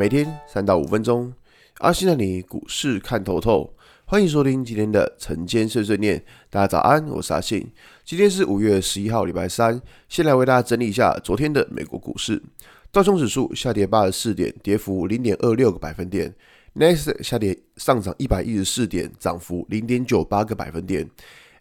每天三到五分钟，阿信带你股市看透透。欢迎收听今天的晨间碎碎念。大家早安，我是阿信。今天是五月十一号，礼拜三。先来为大家整理一下昨天的美国股市。道琼指数下跌八十四点，跌幅零点二六个百分点。纳斯达克下跌上涨一百一十四点，涨幅零点九八个百分点。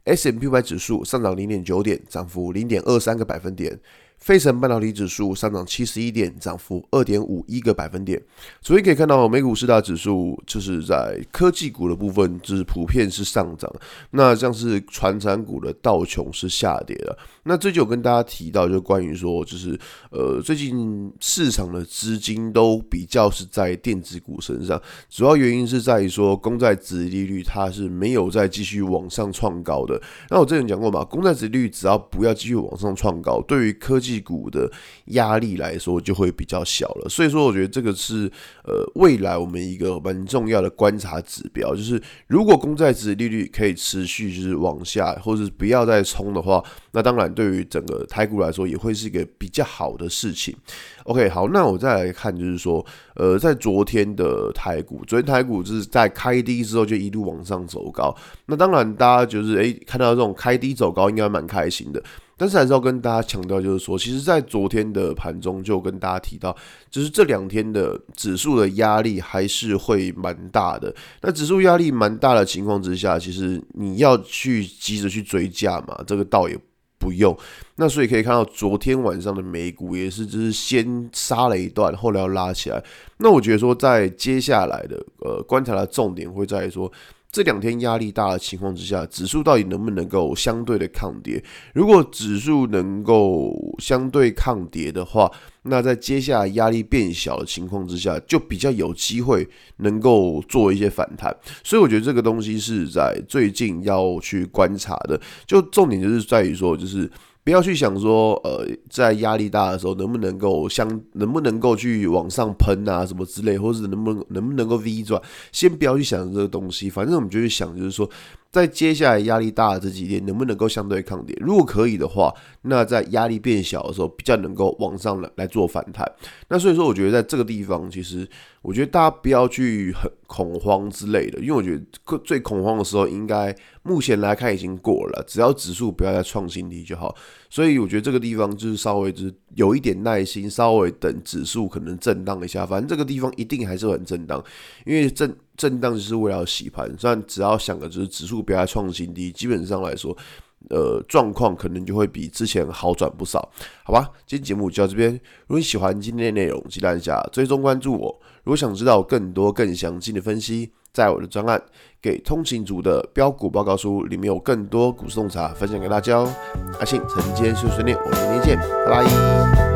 S&P 500指数上涨零点九点，涨幅零点二三个百分点。费城半导体指数上涨七十一点，涨幅二点五一个百分点。所以可以看到，美股四大指数就是在科技股的部分，就是普遍是上涨。那像是传产股的道琼是下跌的。那最近有跟大家提到，就关于说，就是呃，最近市场的资金都比较是在电子股身上，主要原因是在于说，公债殖利率它是没有再继续往上创高的。那我之前讲过嘛，公债殖利率只要不要继续往上创高，对于科技股的压力来说就会比较小了，所以说我觉得这个是呃未来我们一个蛮重要的观察指标，就是如果公债值利率可以持续就是往下，或者不要再冲的话，那当然对于整个台股来说也会是一个比较好的事情。OK，好，那我再来看就是说，呃，在昨天的台股，昨天台股就是在开低之后就一路往上走高，那当然大家就是诶、看到这种开低走高应该蛮开心的。但是还是要跟大家强调，就是说，其实，在昨天的盘中就跟大家提到，就是这两天的指数的压力还是会蛮大的。那指数压力蛮大的情况之下，其实你要去急着去追价嘛，这个倒也不用。那所以可以看到，昨天晚上的美股也是，就是先杀了一段，后来要拉起来。那我觉得说，在接下来的呃观察的重点会在于说。这两天压力大的情况之下，指数到底能不能够相对的抗跌？如果指数能够相对抗跌的话，那在接下来压力变小的情况之下，就比较有机会能够做一些反弹。所以我觉得这个东西是在最近要去观察的。就重点就是在于说，就是。不要去想说，呃，在压力大的时候能不能够相，能不能够去往上喷啊，什么之类，或者是能不能能不能够 V 转，先不要去想这个东西，反正我们就去想，就是说。在接下来压力大的这几天，能不能够相对抗跌？如果可以的话，那在压力变小的时候，比较能够往上来来做反弹。那所以说，我觉得在这个地方，其实我觉得大家不要去很恐慌之类的，因为我觉得最恐慌的时候，应该目前来看已经过了，只要指数不要再创新低就好。所以我觉得这个地方就是稍微就是有一点耐心，稍微等指数可能震荡一下。反正这个地方一定还是很震荡，因为震。震荡就是为了洗盘，虽然只要想的就是指数不要再创新低，基本上来说，呃，状况可能就会比之前好转不少，好吧？今天节目就到这边，如果你喜欢今天的内容，记得按下追踪关注我。如果想知道更多更详尽的分析，在我的专案《给通勤族的标股报告书》里面有更多股市洞察分享给大家哦。阿信晨间碎碎念，我们明天见，拜拜。